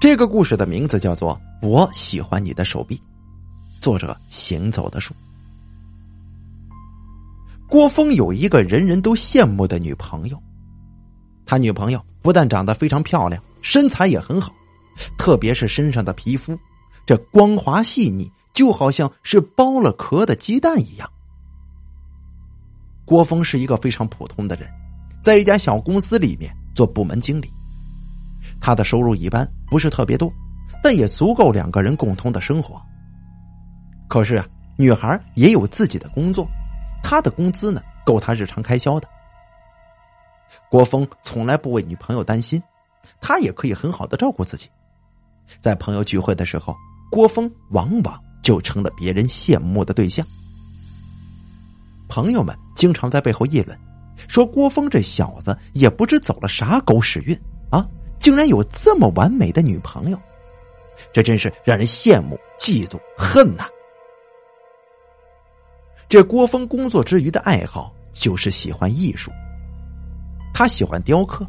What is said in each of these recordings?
这个故事的名字叫做《我喜欢你的手臂》，作者行走的树。郭峰有一个人人都羡慕的女朋友，他女朋友不但长得非常漂亮，身材也很好，特别是身上的皮肤，这光滑细腻，就好像是剥了壳的鸡蛋一样。郭峰是一个非常普通的人，在一家小公司里面做部门经理，他的收入一般，不是特别多，但也足够两个人共同的生活。可是啊，女孩也有自己的工作。她的工资呢，够他日常开销的。郭峰从来不为女朋友担心，他也可以很好的照顾自己。在朋友聚会的时候，郭峰往往就成了别人羡慕的对象。朋友们经常在背后议论，说郭峰这小子也不知走了啥狗屎运，竟然有这么完美的女朋友，这真是让人羡慕、嫉妒、恨呐！这郭峰工作之余的爱好就是喜欢艺术。他喜欢雕刻，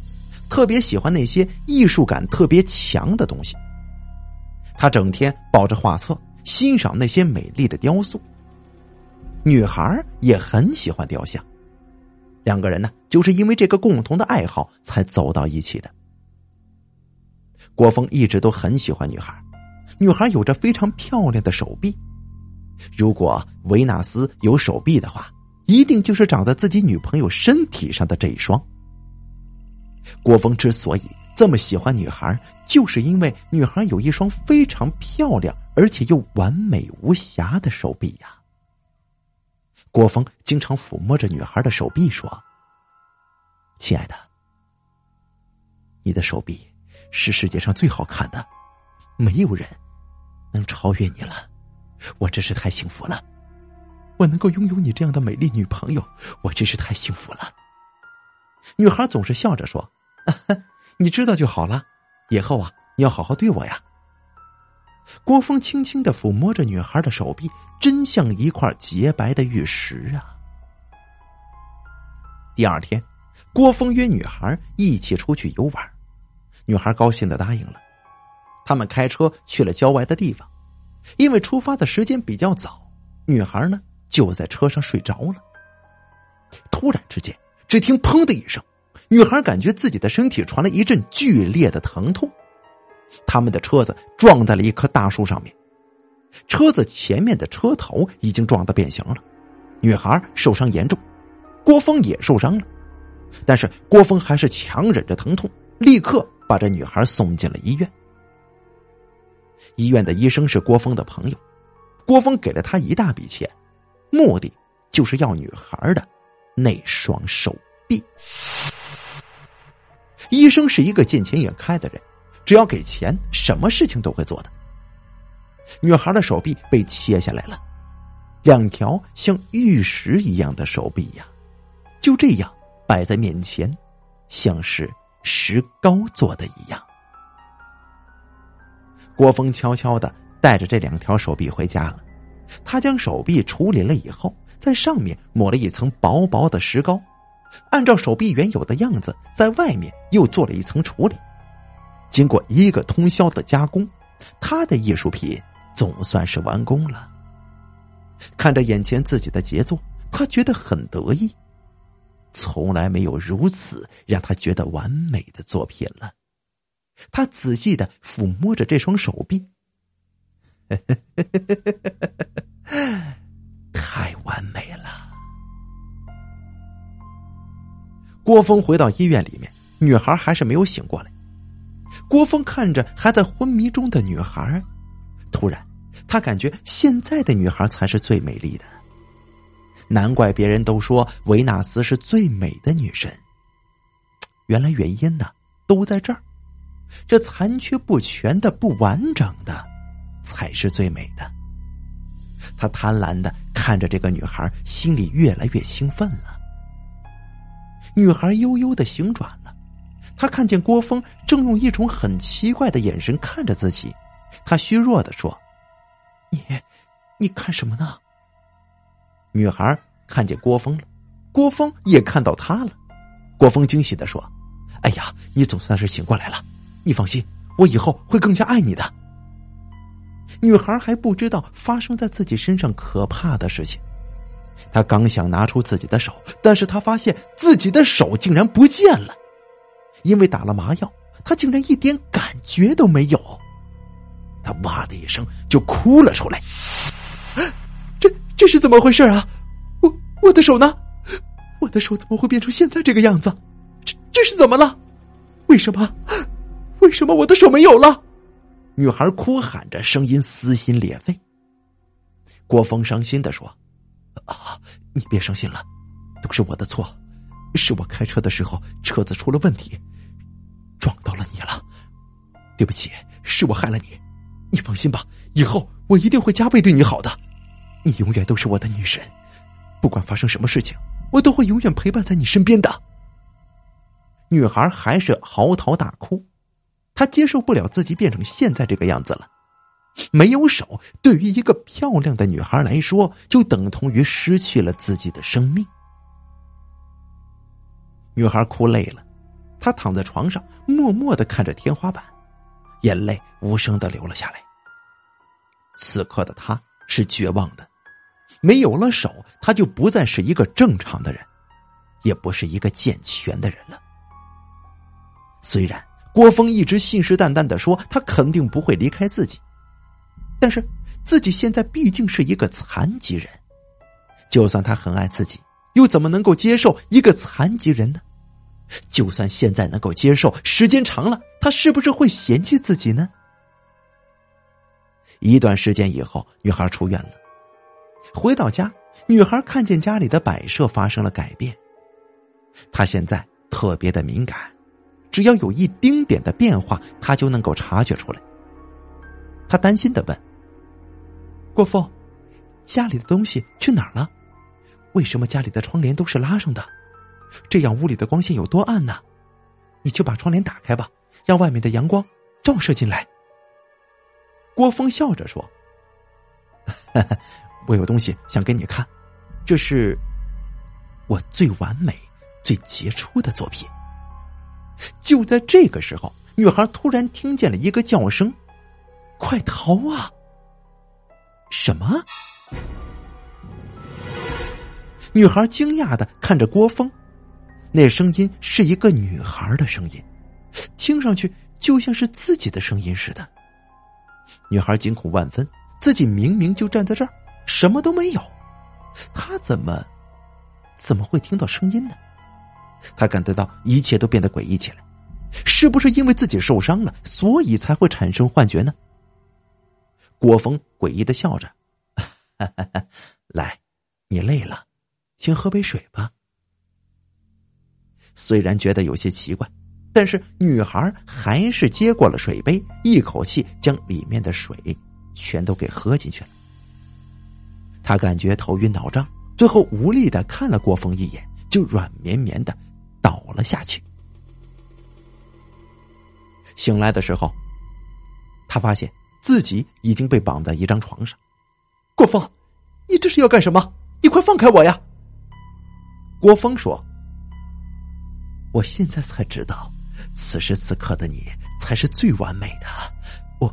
特别喜欢那些艺术感特别强的东西。他整天抱着画册欣赏那些美丽的雕塑。女孩也很喜欢雕像，两个人呢就是因为这个共同的爱好才走到一起的。郭峰一直都很喜欢女孩，女孩有着非常漂亮的手臂。如果维纳斯有手臂的话，一定就是长在自己女朋友身体上的这一双。郭峰之所以这么喜欢女孩，就是因为女孩有一双非常漂亮而且又完美无瑕的手臂呀。郭峰经常抚摸着女孩的手臂说：“亲爱的，你的手臂是世界上最好看的，没有人能超越你了。”我真是太幸福了，我能够拥有你这样的美丽女朋友，我真是太幸福了。女孩总是笑着说：“你知道就好了，以后啊，你要好好对我呀。”郭峰轻轻的抚摸着女孩的手臂，真像一块洁白的玉石啊。第二天，郭峰约女孩一起出去游玩，女孩高兴的答应了。他们开车去了郊外的地方。因为出发的时间比较早，女孩呢就在车上睡着了。突然之间，只听“砰”的一声，女孩感觉自己的身体传来一阵剧烈的疼痛。他们的车子撞在了一棵大树上面，车子前面的车头已经撞得变形了，女孩受伤严重，郭峰也受伤了，但是郭峰还是强忍着疼痛，立刻把这女孩送进了医院。医院的医生是郭峰的朋友，郭峰给了他一大笔钱，目的就是要女孩的那双手臂。医生是一个见钱眼开的人，只要给钱，什么事情都会做的。女孩的手臂被切下来了，两条像玉石一样的手臂呀，就这样摆在面前，像是石膏做的一样。郭峰悄悄的带着这两条手臂回家了。他将手臂处理了以后，在上面抹了一层薄薄的石膏，按照手臂原有的样子，在外面又做了一层处理。经过一个通宵的加工，他的艺术品总算是完工了。看着眼前自己的杰作，他觉得很得意。从来没有如此让他觉得完美的作品了。他仔细的抚摸着这双手臂，太完美了。郭峰回到医院里面，女孩还是没有醒过来。郭峰看着还在昏迷中的女孩，突然，他感觉现在的女孩才是最美丽的。难怪别人都说维纳斯是最美的女神。原来原因呢，都在这儿。这残缺不全的、不完整的，才是最美的。他贪婪的看着这个女孩，心里越来越兴奋了。女孩悠悠的醒转了，她看见郭峰正用一种很奇怪的眼神看着自己，她虚弱的说：“你，你看什么呢？”女孩看见郭峰了，郭峰也看到她了。郭峰惊喜的说：“哎呀，你总算是醒过来了。”你放心，我以后会更加爱你的。女孩还不知道发生在自己身上可怕的事情，她刚想拿出自己的手，但是她发现自己的手竟然不见了，因为打了麻药，她竟然一点感觉都没有。她哇的一声就哭了出来，这是怎么回事啊？我我的手呢？我的手怎么会变成现在这个样子？这这是怎么了？为什么？为什么我的手没有了？女孩哭喊着，声音撕心裂肺。郭峰伤心的说：“啊，你别伤心了，都是我的错，是我开车的时候车子出了问题，撞到了你了，对不起，是我害了你。你放心吧，以后我一定会加倍对你好的，你永远都是我的女神，不管发生什么事情。”我都会永远陪伴在你身边的。女孩还是嚎啕大哭，她接受不了自己变成现在这个样子了。没有手，对于一个漂亮的女孩来说，就等同于失去了自己的生命。女孩哭累了，她躺在床上，默默的看着天花板，眼泪无声的流了下来。此刻的她是绝望的。没有了手，他就不再是一个正常的人，也不是一个健全的人了。虽然郭峰一直信誓旦旦的说他肯定不会离开自己，但是自己现在毕竟是一个残疾人，就算他很爱自己，又怎么能够接受一个残疾人呢？就算现在能够接受，时间长了，他是不是会嫌弃自己呢？一段时间以后，女孩出院了。回到家，女孩看见家里的摆设发生了改变。她现在特别的敏感，只要有一丁点的变化，她就能够察觉出来。她担心的问：“郭峰，家里的东西去哪儿了？为什么家里的窗帘都是拉上的？这样屋里的光线有多暗呢？你就把窗帘打开吧，让外面的阳光照射进来。”郭峰笑着说：“我有东西想给你看，这是我最完美、最杰出的作品。就在这个时候，女孩突然听见了一个叫声：“快逃啊！”什么？女孩惊讶的看着郭峰，那声音是一个女孩的声音，听上去就像是自己的声音似的。女孩惊恐万分，自己明明就站在这儿。什么都没有，他怎么怎么会听到声音呢？他感觉到一切都变得诡异起来，是不是因为自己受伤了，所以才会产生幻觉呢？郭峰诡异的笑着：“ 来，你累了，先喝杯水吧。”虽然觉得有些奇怪，但是女孩还是接过了水杯，一口气将里面的水全都给喝进去了。他感觉头晕脑胀，最后无力的看了郭峰一眼，就软绵绵的倒了下去。醒来的时候，他发现自己已经被绑在一张床上。郭峰，你这是要干什么？你快放开我呀！郭峰说：“我现在才知道，此时此刻的你才是最完美的。我，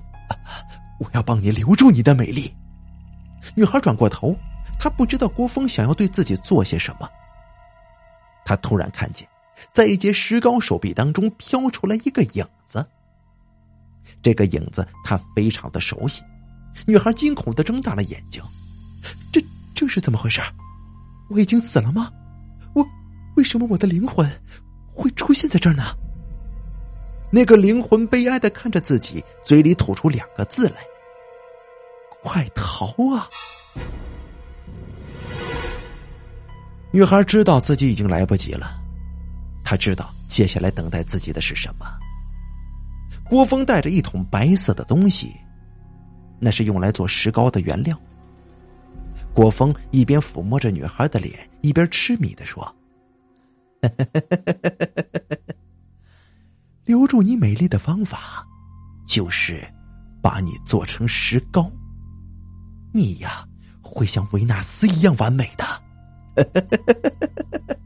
我要帮你留住你的美丽。”女孩转过头，她不知道郭峰想要对自己做些什么。她突然看见，在一截石膏手臂当中飘出来一个影子。这个影子她非常的熟悉。女孩惊恐的睁大了眼睛：“这这是怎么回事？我已经死了吗？我为什么我的灵魂会出现在这儿呢？”那个灵魂悲哀的看着自己，嘴里吐出两个字来。快逃啊！女孩知道自己已经来不及了，她知道接下来等待自己的是什么。郭峰带着一桶白色的东西，那是用来做石膏的原料。郭峰一边抚摸着女孩的脸，一边痴迷的说：“留住你美丽的方法，就是把你做成石膏。”你呀，会像维纳斯一样完美的。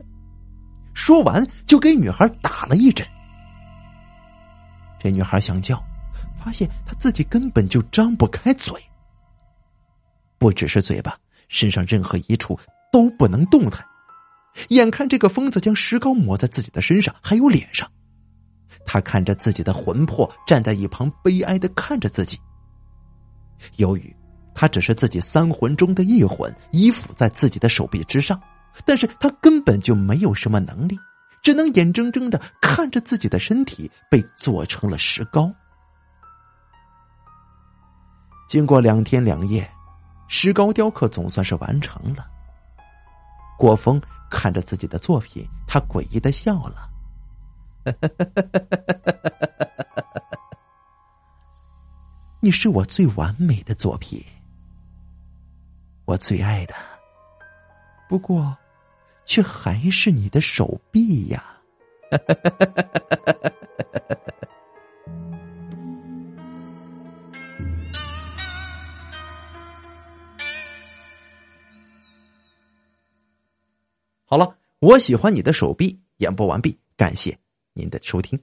说完，就给女孩打了一针。这女孩想叫，发现她自己根本就张不开嘴，不只是嘴巴，身上任何一处都不能动弹。眼看这个疯子将石膏抹在自己的身上，还有脸上，他看着自己的魂魄站在一旁，悲哀的看着自己。由于他只是自己三魂中的一魂，依附在自己的手臂之上，但是他根本就没有什么能力，只能眼睁睁的看着自己的身体被做成了石膏。经过两天两夜，石膏雕刻总算是完成了。郭峰看着自己的作品，他诡异的笑了：“ 你是我最完美的作品，我最爱的，不过，却还是你的手臂呀。”好了，我喜欢你的手臂。演播完毕，感谢您的收听。